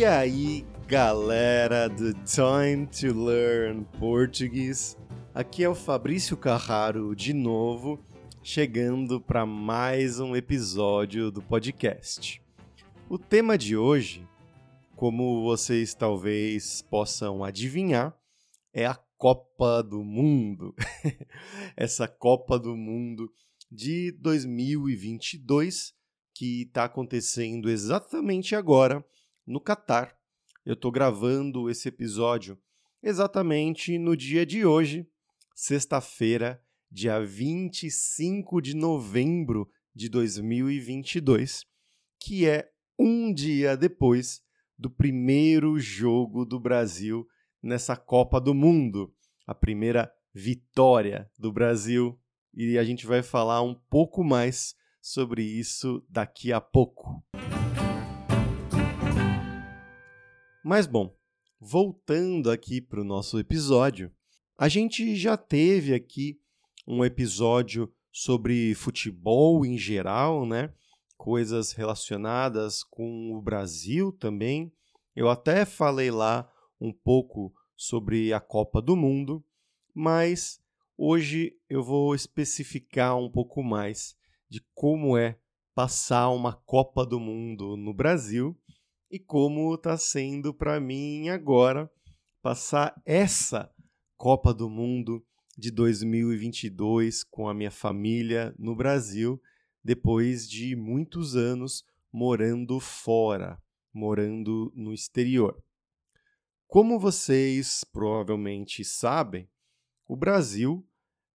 E aí, galera do Time to Learn Português? Aqui é o Fabrício Carraro de novo, chegando para mais um episódio do podcast. O tema de hoje, como vocês talvez possam adivinhar, é a Copa do Mundo. Essa Copa do Mundo de 2022 que está acontecendo exatamente agora no Catar. Eu estou gravando esse episódio exatamente no dia de hoje, sexta-feira, dia 25 de novembro de 2022, que é um dia depois do primeiro jogo do Brasil nessa Copa do Mundo, a primeira vitória do Brasil, e a gente vai falar um pouco mais sobre isso daqui a pouco. Mas bom, voltando aqui para o nosso episódio, a gente já teve aqui um episódio sobre futebol em geral, né? Coisas relacionadas com o Brasil também. Eu até falei lá um pouco sobre a Copa do Mundo, mas hoje eu vou especificar um pouco mais de como é passar uma Copa do Mundo no Brasil e como está sendo para mim agora passar essa Copa do Mundo de 2022 com a minha família no Brasil, depois de muitos anos morando fora, morando no exterior. Como vocês provavelmente sabem, o Brasil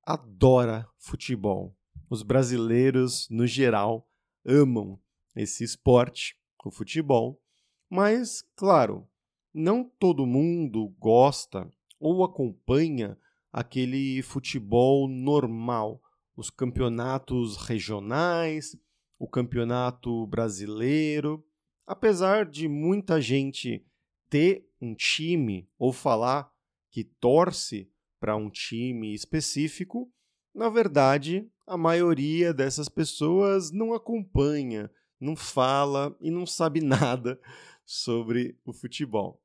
adora futebol. Os brasileiros, no geral, amam esse esporte, o futebol, mas, claro, não todo mundo gosta ou acompanha aquele futebol normal, os campeonatos regionais, o campeonato brasileiro. Apesar de muita gente ter um time ou falar que torce para um time específico, na verdade, a maioria dessas pessoas não acompanha, não fala e não sabe nada sobre o futebol.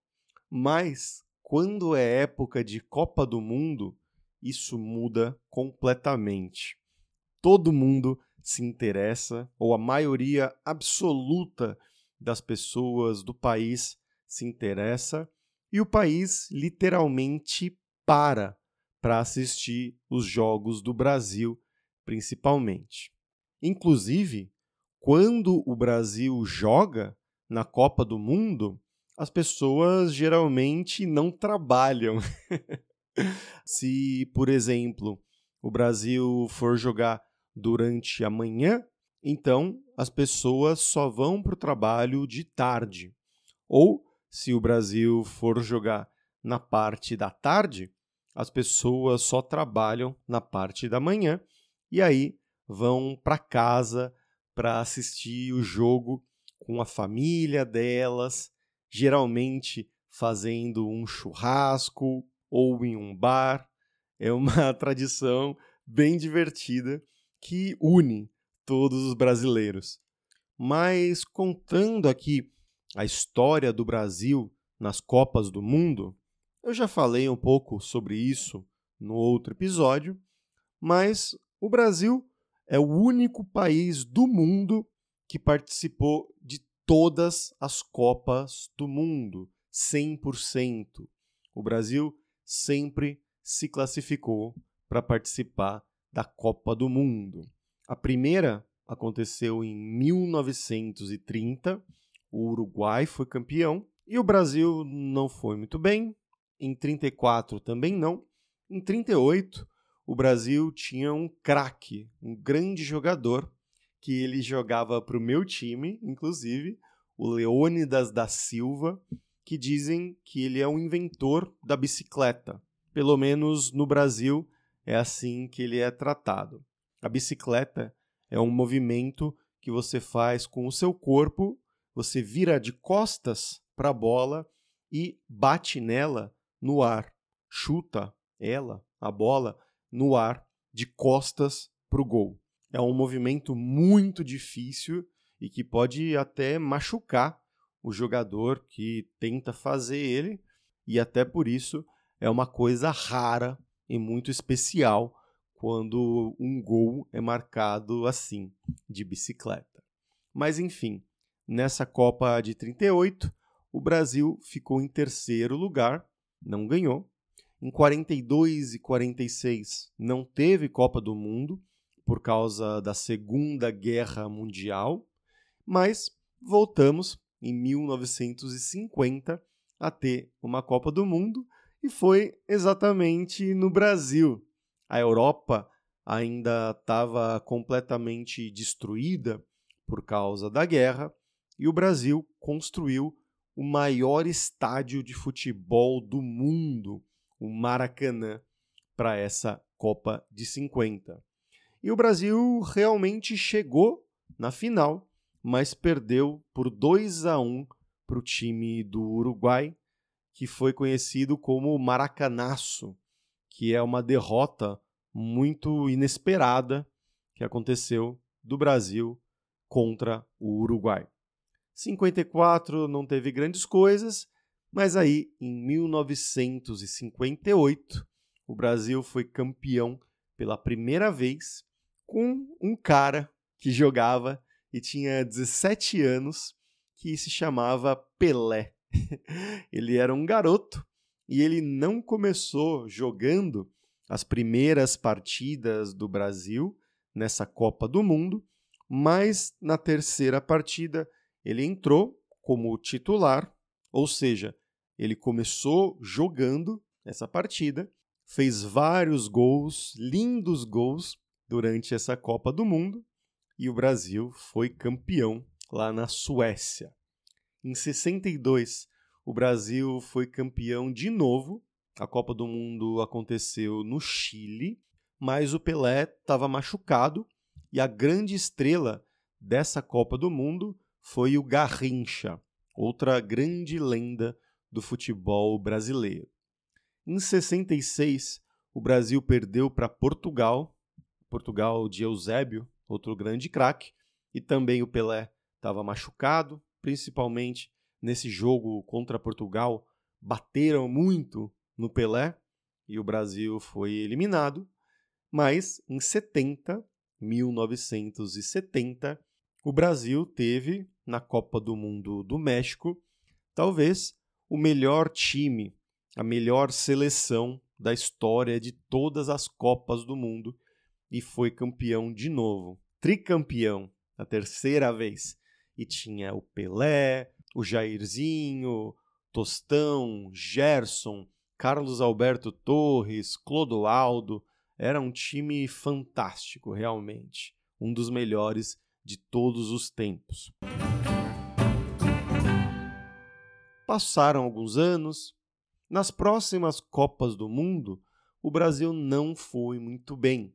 Mas quando é época de Copa do Mundo, isso muda completamente. Todo mundo se interessa, ou a maioria absoluta das pessoas do país se interessa, e o país literalmente para para assistir os jogos do Brasil, principalmente. Inclusive, quando o Brasil joga, na Copa do Mundo, as pessoas geralmente não trabalham. Se, por exemplo, o Brasil for jogar durante a manhã, então as pessoas só vão para o trabalho de tarde. Ou, se o Brasil for jogar na parte da tarde, as pessoas só trabalham na parte da manhã e aí vão para casa para assistir o jogo com a família delas, geralmente fazendo um churrasco ou em um bar. É uma tradição bem divertida que une todos os brasileiros. Mas contando aqui a história do Brasil nas Copas do Mundo, eu já falei um pouco sobre isso no outro episódio, mas o Brasil é o único país do mundo que participou de todas as Copas do Mundo, 100%. O Brasil sempre se classificou para participar da Copa do Mundo. A primeira aconteceu em 1930, o Uruguai foi campeão e o Brasil não foi muito bem. Em 34 também não. Em 38, o Brasil tinha um craque, um grande jogador que ele jogava para o meu time, inclusive, o Leônidas da Silva, que dizem que ele é o inventor da bicicleta. Pelo menos no Brasil é assim que ele é tratado. A bicicleta é um movimento que você faz com o seu corpo, você vira de costas para a bola e bate nela no ar, chuta ela, a bola, no ar, de costas para o gol. É um movimento muito difícil e que pode até machucar o jogador que tenta fazer ele, e até por isso é uma coisa rara e muito especial quando um gol é marcado assim, de bicicleta. Mas enfim, nessa Copa de 38, o Brasil ficou em terceiro lugar, não ganhou. Em 42 e 46 não teve Copa do Mundo por causa da Segunda Guerra Mundial, mas voltamos em 1950 a ter uma Copa do Mundo e foi exatamente no Brasil. A Europa ainda estava completamente destruída por causa da guerra e o Brasil construiu o maior estádio de futebol do mundo, o Maracanã, para essa Copa de 50. E o Brasil realmente chegou na final, mas perdeu por 2 a 1 para o time do Uruguai, que foi conhecido como Maracanaço, que é uma derrota muito inesperada que aconteceu do Brasil contra o Uruguai. 54 não teve grandes coisas, mas aí em 1958 o Brasil foi campeão pela primeira vez com um cara que jogava e tinha 17 anos, que se chamava Pelé. ele era um garoto e ele não começou jogando as primeiras partidas do Brasil nessa Copa do Mundo, mas na terceira partida ele entrou como titular, ou seja, ele começou jogando essa partida, fez vários gols, lindos gols, durante essa Copa do Mundo e o Brasil foi campeão lá na Suécia. Em 62, o Brasil foi campeão de novo. A Copa do Mundo aconteceu no Chile, mas o Pelé estava machucado e a grande estrela dessa Copa do Mundo foi o Garrincha, outra grande lenda do futebol brasileiro. Em 66, o Brasil perdeu para Portugal, Portugal de Eusébio, outro grande craque, e também o Pelé estava machucado, principalmente nesse jogo contra Portugal, bateram muito no Pelé e o Brasil foi eliminado. Mas em 70, 1970, o Brasil teve na Copa do Mundo do México, talvez o melhor time, a melhor seleção da história de todas as Copas do Mundo e foi campeão de novo, tricampeão, a terceira vez. E tinha o Pelé, o Jairzinho, Tostão, Gerson, Carlos Alberto Torres, Clodoaldo. Era um time fantástico, realmente. Um dos melhores de todos os tempos. Passaram alguns anos. Nas próximas Copas do Mundo, o Brasil não foi muito bem.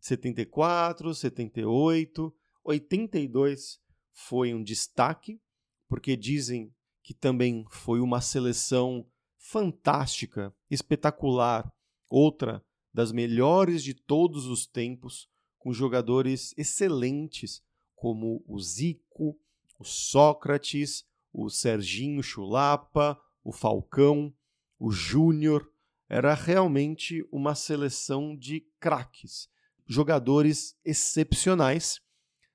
74, 78, 82 foi um destaque, porque dizem que também foi uma seleção fantástica, espetacular, outra das melhores de todos os tempos, com jogadores excelentes como o Zico, o Sócrates, o Serginho Chulapa, o Falcão, o Júnior. Era realmente uma seleção de craques, jogadores excepcionais,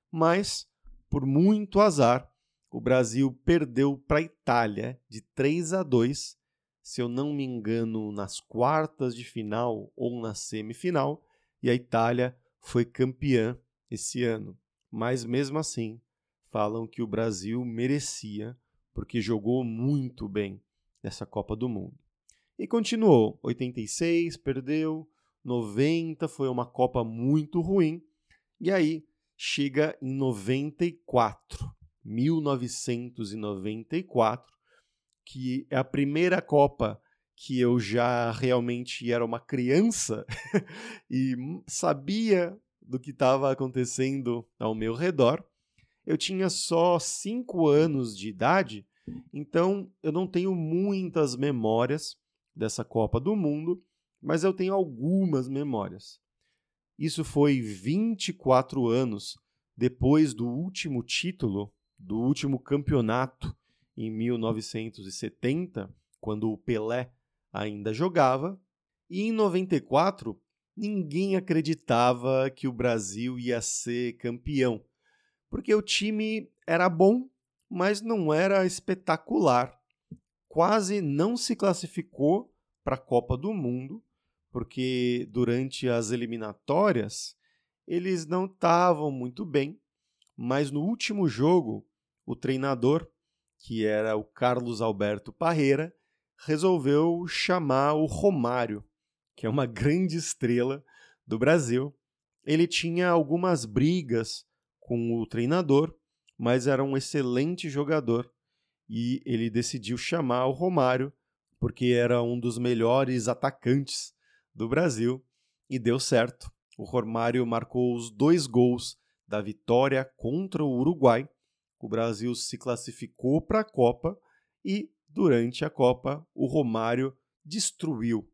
mas por muito azar, o Brasil perdeu para a Itália de 3 a 2, se eu não me engano, nas quartas de final ou na semifinal, e a Itália foi campeã esse ano. Mas mesmo assim, falam que o Brasil merecia, porque jogou muito bem nessa Copa do Mundo. E continuou. 86 perdeu, 90 foi uma Copa muito ruim, e aí chega em 94, 1994, que é a primeira Copa que eu já realmente era uma criança e sabia do que estava acontecendo ao meu redor. Eu tinha só cinco anos de idade, então eu não tenho muitas memórias dessa Copa do Mundo, mas eu tenho algumas memórias. Isso foi 24 anos depois do último título do último campeonato em 1970, quando o Pelé ainda jogava, e em 94 ninguém acreditava que o Brasil ia ser campeão, porque o time era bom, mas não era espetacular. Quase não se classificou para a Copa do Mundo, porque durante as eliminatórias eles não estavam muito bem, mas no último jogo, o treinador, que era o Carlos Alberto Parreira, resolveu chamar o Romário, que é uma grande estrela do Brasil. Ele tinha algumas brigas com o treinador, mas era um excelente jogador e ele decidiu chamar o Romário porque era um dos melhores atacantes do Brasil e deu certo. O Romário marcou os dois gols da vitória contra o Uruguai. O Brasil se classificou para a Copa e, durante a Copa, o Romário destruiu.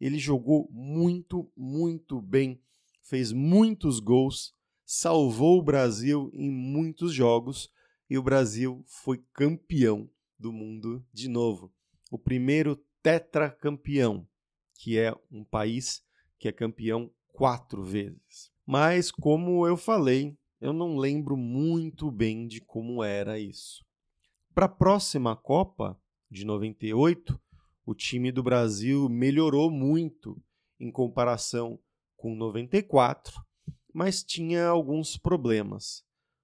Ele jogou muito, muito bem, fez muitos gols, salvou o Brasil em muitos jogos e o Brasil foi campeão do mundo de novo. O primeiro tetracampeão, que é um país que é campeão quatro vezes. Mas, como eu falei, eu não lembro muito bem de como era isso. Para a próxima Copa, de 98, o time do Brasil melhorou muito em comparação com 94, mas tinha alguns problemas.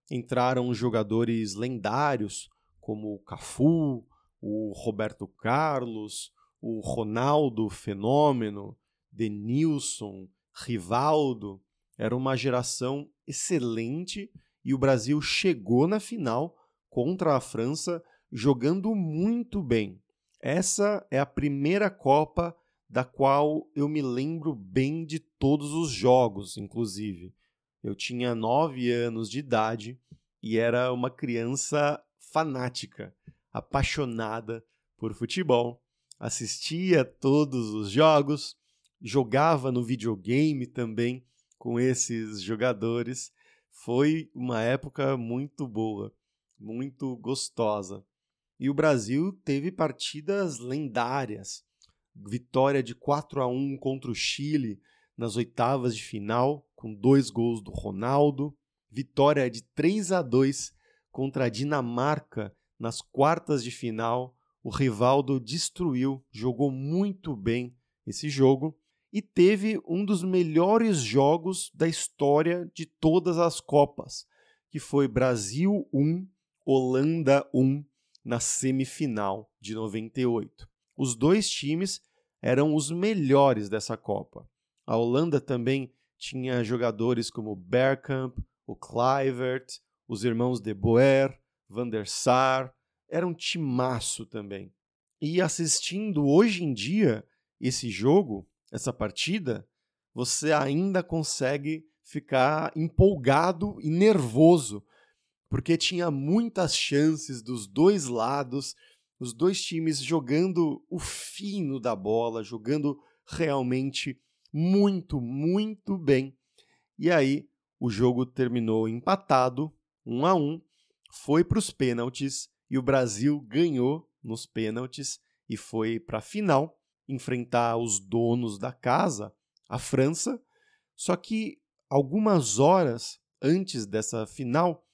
Entraram jogadores lendários como o Cafu, o Roberto Carlos, o Ronaldo Fenômeno, Denilson, Rivaldo, era uma geração excelente e o Brasil chegou na final contra a França jogando muito bem. Essa é a primeira Copa da qual eu me lembro bem de todos os jogos, inclusive. Eu tinha nove anos de idade e era uma criança fanática, apaixonada por futebol. Assistia todos os jogos, jogava no videogame também com esses jogadores. Foi uma época muito boa, muito gostosa. E o Brasil teve partidas lendárias. Vitória de 4 a 1 contra o Chile nas oitavas de final, com dois gols do Ronaldo. Vitória de 3 a 2 contra a Dinamarca nas quartas de final. O Rivaldo destruiu, jogou muito bem esse jogo e teve um dos melhores jogos da história de todas as Copas, que foi Brasil 1, Holanda 1 na semifinal de 98. Os dois times eram os melhores dessa Copa. A Holanda também tinha jogadores como Bergkamp, o Kluivert, os irmãos De Boer, Van der Sar, era um timaço também. E assistindo hoje em dia esse jogo, essa partida, você ainda consegue ficar empolgado e nervoso, porque tinha muitas chances dos dois lados, os dois times jogando o fino da bola, jogando realmente muito, muito bem. E aí o jogo terminou empatado, um a um, foi para os pênaltis e o Brasil ganhou nos pênaltis e foi para a final enfrentar os donos da casa, a França. Só que algumas horas antes dessa final,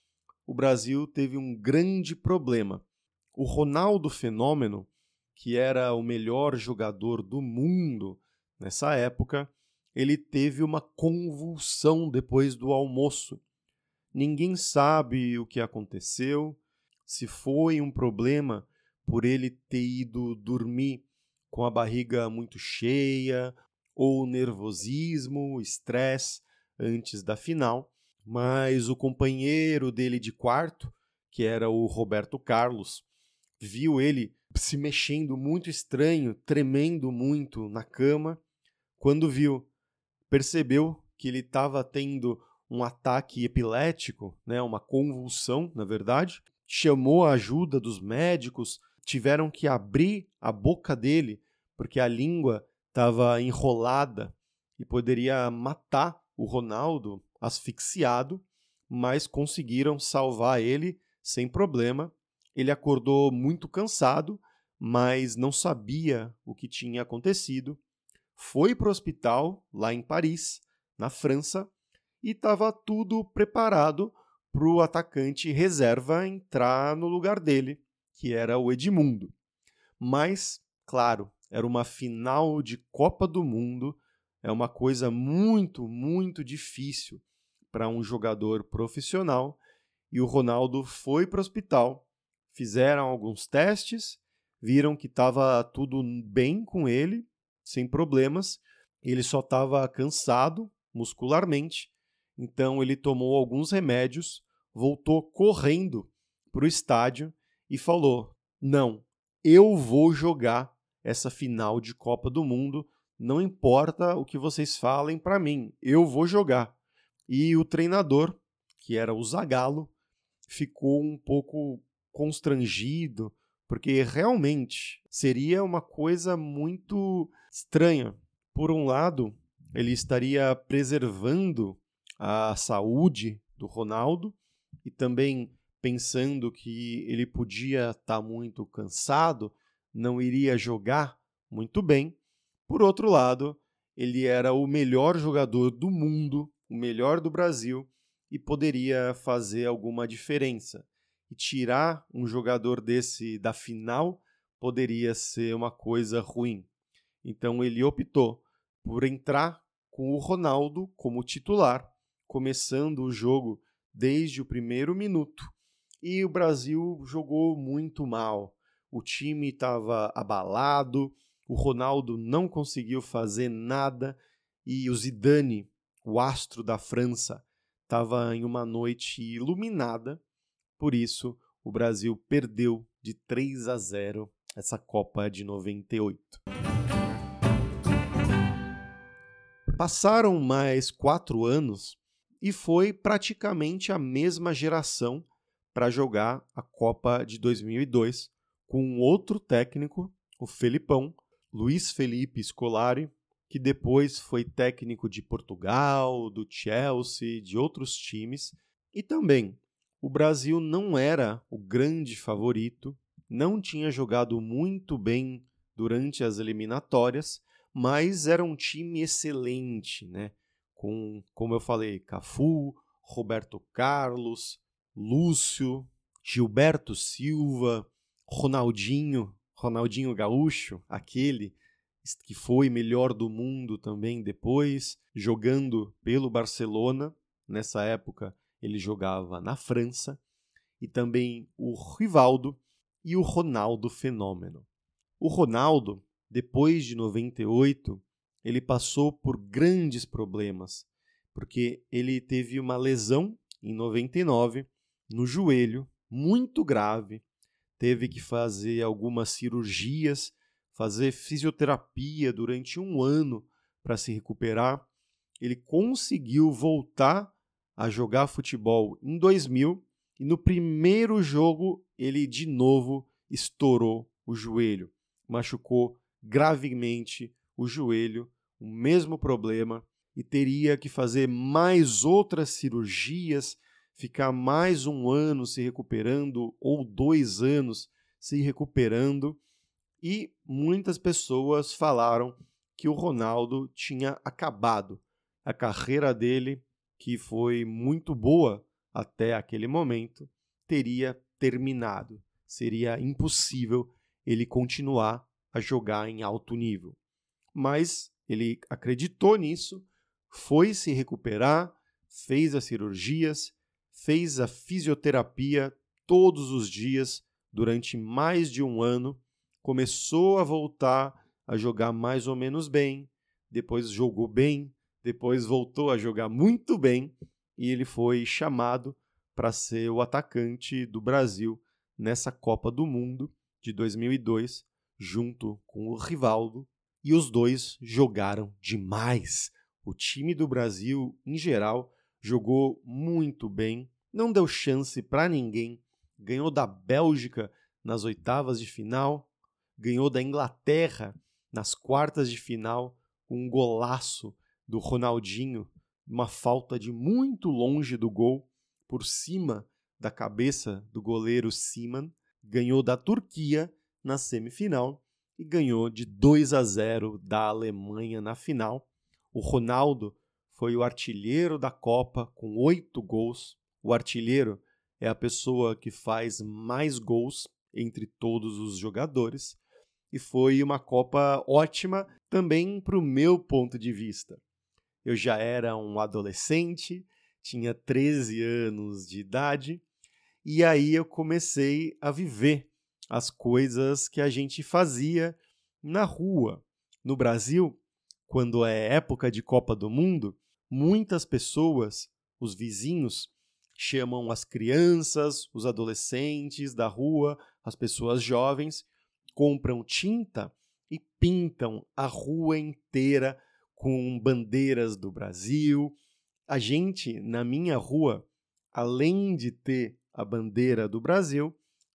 o Brasil teve um grande problema. O Ronaldo Fenômeno, que era o melhor jogador do mundo nessa época, ele teve uma convulsão depois do almoço. Ninguém sabe o que aconteceu, se foi um problema por ele ter ido dormir com a barriga muito cheia, ou nervosismo, estresse antes da final, mas o companheiro dele de quarto, que era o Roberto Carlos, viu ele se mexendo muito estranho, tremendo muito na cama. Quando viu, percebeu que ele estava tendo um ataque epilético, né, uma convulsão, na verdade, chamou a ajuda dos médicos, tiveram que abrir a boca dele porque a língua estava enrolada e poderia matar o Ronaldo asfixiado, mas conseguiram salvar ele sem problema. Ele acordou muito cansado, mas não sabia o que tinha acontecido. Foi para o hospital, lá em Paris, na França, e estava tudo preparado para o atacante reserva entrar no lugar dele, que era o Edmundo. Mas, claro, era uma final de Copa do Mundo, é uma coisa muito, muito difícil para um jogador profissional. E o Ronaldo foi para o hospital, fizeram alguns testes, viram que estava tudo bem com ele, sem problemas. Ele só estava cansado muscularmente, então ele tomou alguns remédios, voltou correndo para o estádio e falou: Não, eu vou jogar essa final de Copa do Mundo. Não importa o que vocês falem para mim, eu vou jogar. E o treinador, que era o Zagallo, ficou um pouco constrangido, porque realmente seria uma coisa muito estranha. Por um lado, ele estaria preservando a saúde do Ronaldo e também pensando que ele podia estar tá muito cansado, não iria jogar muito bem. Por outro lado, ele era o melhor jogador do mundo, o melhor do Brasil e poderia fazer alguma diferença. E tirar um jogador desse da final poderia ser uma coisa ruim. Então ele optou por entrar com o Ronaldo como titular, começando o jogo desde o primeiro minuto. E o Brasil jogou muito mal. O time estava abalado, o Ronaldo não conseguiu fazer nada e o Zidane, o astro da França, estava em uma noite iluminada. Por isso, o Brasil perdeu de 3 a 0 essa Copa de 98. Passaram mais quatro anos e foi praticamente a mesma geração para jogar a Copa de 2002 com outro técnico, o Felipão, Luiz Felipe Scolari, que depois foi técnico de Portugal, do Chelsea, de outros times, e também o Brasil não era o grande favorito, não tinha jogado muito bem durante as eliminatórias, mas era um time excelente, né? Com, como eu falei, Cafu, Roberto Carlos, Lúcio, Gilberto Silva, Ronaldinho, Ronaldinho Gaúcho, aquele que foi melhor do mundo também depois, jogando pelo Barcelona. Nessa época ele jogava na França. E também o Rivaldo e o Ronaldo Fenômeno. O Ronaldo depois de 98, ele passou por grandes problemas, porque ele teve uma lesão em 99 no joelho, muito grave, teve que fazer algumas cirurgias, fazer fisioterapia durante um ano para se recuperar. Ele conseguiu voltar a jogar futebol em 2000 e no primeiro jogo ele de novo estourou o joelho, machucou gravemente o joelho, o mesmo problema, e teria que fazer mais outras cirurgias, ficar mais um ano se recuperando ou dois anos se recuperando. E muitas pessoas falaram que o Ronaldo tinha acabado. A carreira dele, que foi muito boa até aquele momento, teria terminado. Seria impossível ele continuar a jogar em alto nível. Mas ele acreditou nisso, foi se recuperar, fez as cirurgias, fez a fisioterapia todos os dias durante mais de um ano, começou a voltar a jogar mais ou menos bem, depois jogou bem, depois voltou a jogar muito bem e ele foi chamado para ser o atacante do Brasil nessa Copa do Mundo de 2002, junto com o Rivaldo, e os dois jogaram demais. O time do Brasil, em geral, jogou muito bem, não deu chance para ninguém, ganhou da Bélgica nas oitavas de final, ganhou da Inglaterra nas quartas de final com um golaço do Ronaldinho, uma falta de muito longe do gol, por cima da cabeça do goleiro Siman, ganhou da Turquia na semifinal e ganhou de 2 a 0 da Alemanha na final. O Ronaldo foi o artilheiro da Copa com oito gols. O artilheiro é a pessoa que faz mais gols entre todos os jogadores. E foi uma Copa ótima também para o meu ponto de vista. Eu já era um adolescente, tinha 13 anos de idade, e aí eu comecei a viver as coisas que a gente fazia na rua. No Brasil, quando é época de Copa do Mundo, muitas pessoas, os vizinhos, chamam as crianças, os adolescentes da rua, as pessoas jovens, compram tinta e pintam a rua inteira com bandeiras do Brasil. A gente, na minha rua, além de ter a bandeira do Brasil,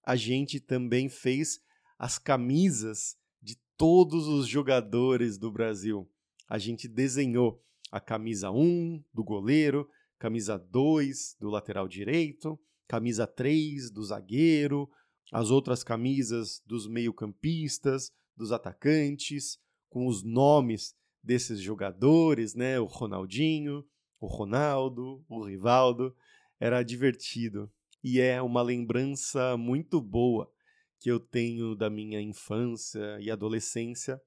a gente também fez as camisas de todos os jogadores do Brasil. A gente desenhou a camisa 1 do goleiro, camisa 2 do lateral direito, camisa 3 do zagueiro, as outras camisas dos meio-campistas, dos atacantes, com os nomes desses jogadores, né? O Ronaldinho, o Ronaldo, o Rivaldo. Era divertido e é uma lembrança muito boa que eu tenho da minha infância e adolescência.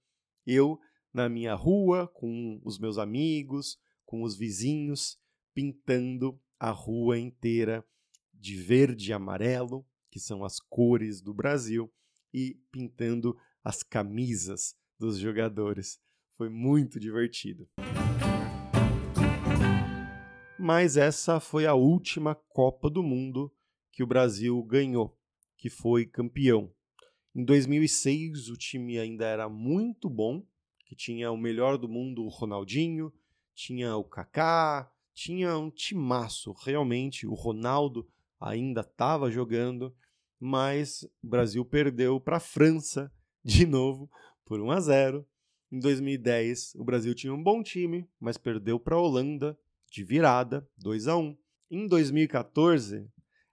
Eu na minha rua, com os meus amigos, com os vizinhos, pintando a rua inteira de verde e amarelo, que são as cores do Brasil, e pintando as camisas dos jogadores. Foi muito divertido. Mas essa foi a última Copa do Mundo que o Brasil ganhou, que foi campeão. Em 2006, o time ainda era muito bom, que tinha o melhor do mundo, o Ronaldinho, tinha o Kaká, tinha um timaço, realmente. O Ronaldo ainda estava jogando, mas o Brasil perdeu para a França de novo por 1 a 0. Em 2010, o Brasil tinha um bom time, mas perdeu para a Holanda de virada, 2 a 1. Em 2014,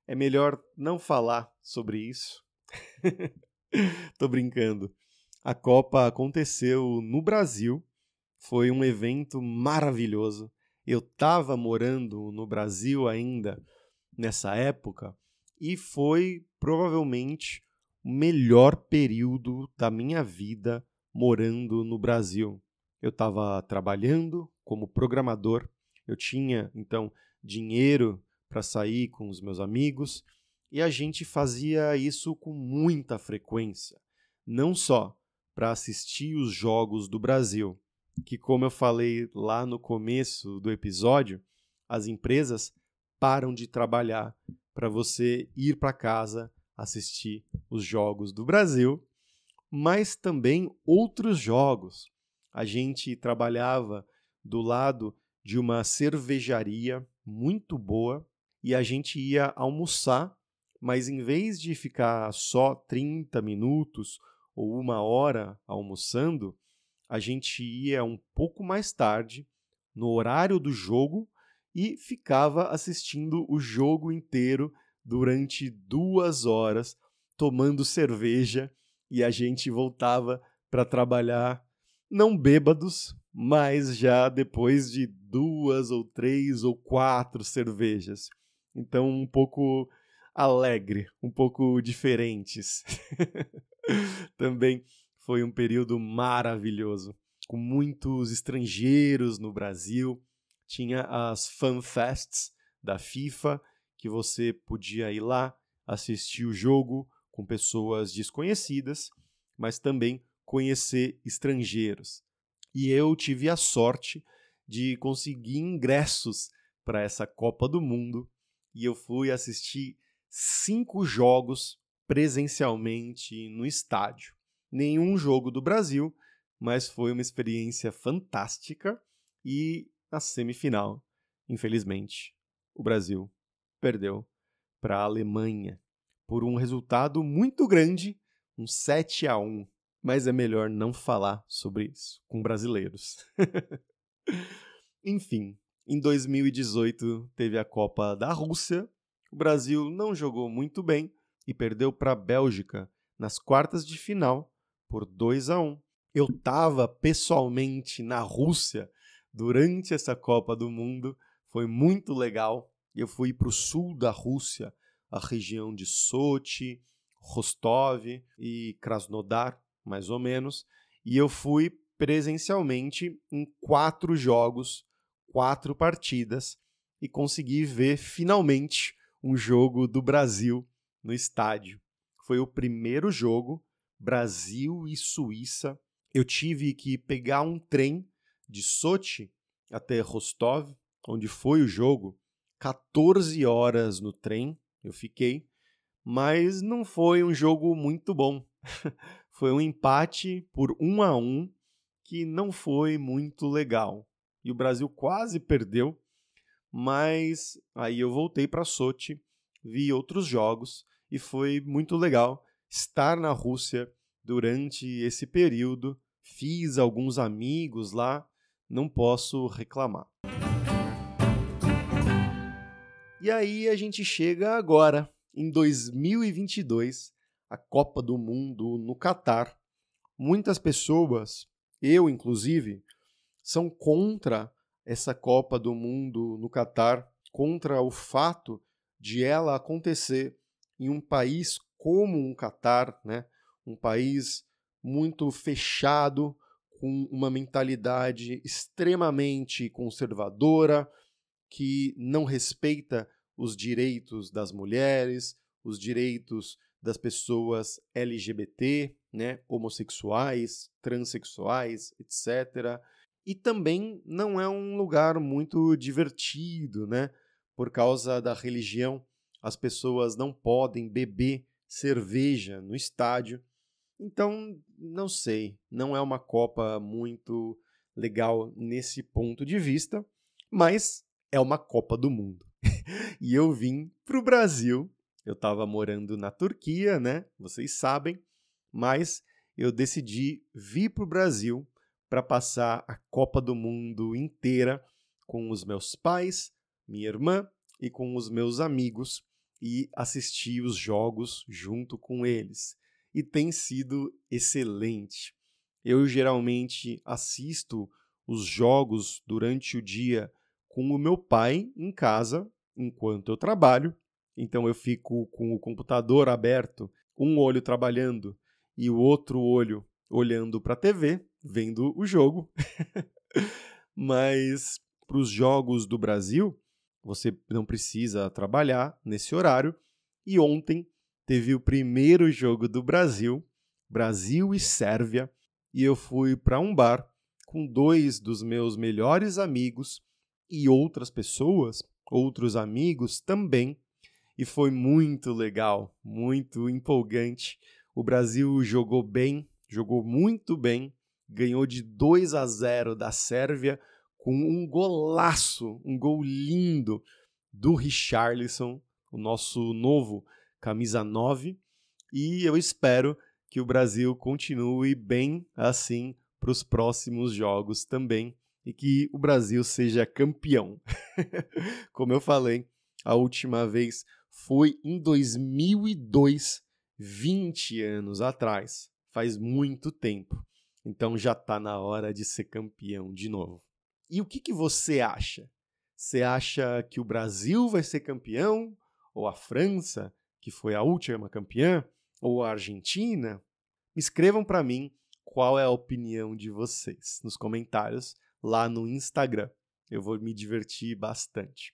é melhor não falar sobre isso. Tô brincando. A Copa aconteceu no Brasil. Foi um evento maravilhoso. Eu estava morando no Brasil ainda nessa época e foi provavelmente o melhor período da minha vida morando no Brasil. Eu estava trabalhando como programador, eu tinha então dinheiro para sair com os meus amigos e a gente fazia isso com muita frequência, não só para assistir os jogos do Brasil, que como eu falei lá no começo do episódio, as empresas param de trabalhar para você ir para casa assistir os jogos do Brasil, mas também outros jogos. A gente trabalhava do lado de uma cervejaria muito boa e a gente ia almoçar, mas em vez de ficar só 30 minutos ou uma hora almoçando, a gente ia um pouco mais tarde, no horário do jogo, e ficava assistindo o jogo inteiro durante duas horas, tomando cerveja, e a gente voltava para trabalhar, não bêbados, mas já depois de duas ou três ou quatro cervejas. Então, um pouco alegre, um pouco diferentes. Também foi um período maravilhoso, com muitos estrangeiros no Brasil. Tinha as fanfests da FIFA, que você podia ir lá assistir o jogo com pessoas desconhecidas, mas também conhecer estrangeiros. E eu tive a sorte de conseguir ingressos para essa Copa do Mundo e eu fui assistir cinco jogos presencialmente no estádio. Nenhum jogo do Brasil, mas foi uma experiência fantástica e na semifinal, infelizmente, o Brasil perdeu para a Alemanha por um resultado muito grande, um 7 a 1. Mas é melhor não falar sobre isso com brasileiros. Enfim, em 2018 teve a Copa da Rússia, o Brasil não jogou muito bem e perdeu para a Bélgica nas quartas de final por 2 a 1. Eu estava pessoalmente na Rússia durante essa Copa do Mundo, foi muito legal. Eu fui para o sul da Rússia, a região de Sochi, Rostov e Krasnodar, mais ou menos, e eu fui presencialmente em quatro jogos, quatro partidas, e consegui ver finalmente um jogo do Brasil no estádio. Foi o primeiro jogo, Brasil e Suíça. Eu tive que pegar um trem de Sochi até Rostov, onde foi o jogo, 14 horas no trem eu fiquei, mas não foi um jogo muito bom. foi um empate por um a um que não foi muito legal. E o Brasil quase perdeu, mas aí eu voltei para Sochi, vi outros jogos e foi muito legal estar na Rússia durante esse período. Fiz alguns amigos lá, não posso reclamar. E aí a gente chega agora, em 2022, a Copa do Mundo no Catar. Muitas pessoas, eu inclusive, são contra essa Copa do Mundo no Catar, contra o fato de ela acontecer em um país como um Catar, né? um país muito fechado, com uma mentalidade extremamente conservadora, que não respeita os direitos das mulheres, os direitos das pessoas LGBT, né, homossexuais, transexuais, etc. E também não é um lugar muito divertido, né? Por causa da religião, as pessoas não podem beber cerveja no estádio. Então, não sei, não é uma Copa muito legal nesse ponto de vista, mas é uma Copa do Mundo. e eu vim para o Brasil. Eu estava morando na Turquia, né? Vocês sabem, mas eu decidi vir para o Brasil para passar a Copa do Mundo inteira com os meus pais, minha irmã e com os meus amigos e assistir os jogos junto com eles e tem sido excelente. Eu geralmente assisto os jogos durante o dia com o meu pai em casa enquanto eu trabalho. Então eu fico com o computador aberto, um olho trabalhando e o outro olho olhando para a TV, vendo o jogo. Mas para os jogos do Brasil, você não precisa trabalhar nesse horário. E ontem teve o primeiro jogo do Brasil, Brasil e Sérvia, e eu fui para um bar com dois dos meus melhores amigos e outras pessoas, outros amigos também, e foi muito legal, muito empolgante. O Brasil jogou bem, jogou muito bem, ganhou de 2 a 0 da Sérvia com um golaço, um gol lindo do Richarlison, o nosso novo camisa 9, e eu espero que o Brasil continue bem assim para os próximos jogos também e que o Brasil seja campeão. Como eu falei, a última vez foi em 2002, 20 anos atrás. Faz muito tempo. Então já está na hora de ser campeão de novo. E o que, que você acha? Você acha que o Brasil vai ser campeão? Ou a França? que foi a última campeã, ou a Argentina, escrevam para mim qual é a opinião de vocês nos comentários lá no Instagram. Eu vou me divertir bastante.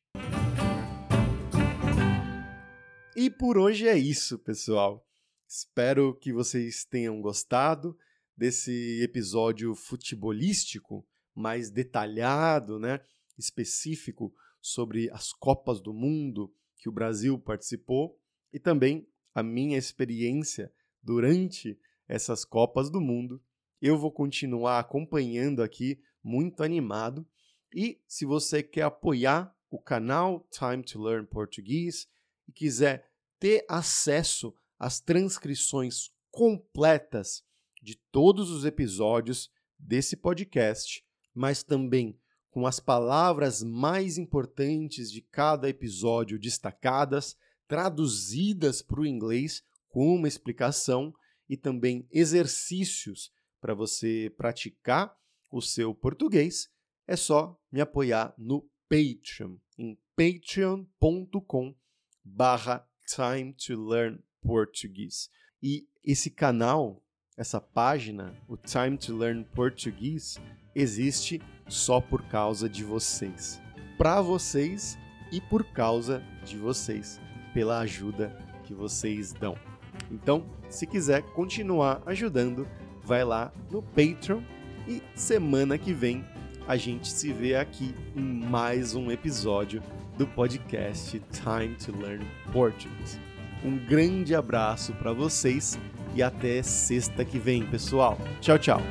E por hoje é isso, pessoal. Espero que vocês tenham gostado desse episódio futebolístico mais detalhado, né, específico sobre as Copas do Mundo que o Brasil participou e também a minha experiência durante essas Copas do Mundo. Eu vou continuar acompanhando aqui, muito animado. E se você quer apoiar o canal Time to Learn Português e quiser ter acesso às transcrições completas de todos os episódios desse podcast, mas também com as palavras mais importantes de cada episódio destacadas, traduzidas para o inglês com uma explicação e também exercícios para você praticar o seu português, é só me apoiar no Patreon, em patreon.com barra time to learn Portuguese. E esse canal, essa página, o Time to Learn Portuguese, existe só por causa de vocês. Para vocês e por causa de vocês, pela ajuda que vocês dão. Então, se quiser continuar ajudando, vai lá no Patreon e semana que vem a gente se vê aqui em mais um episódio do podcast Time to Learn Portuguese. Um grande abraço para vocês e até sexta que vem, pessoal. Tchau, tchau.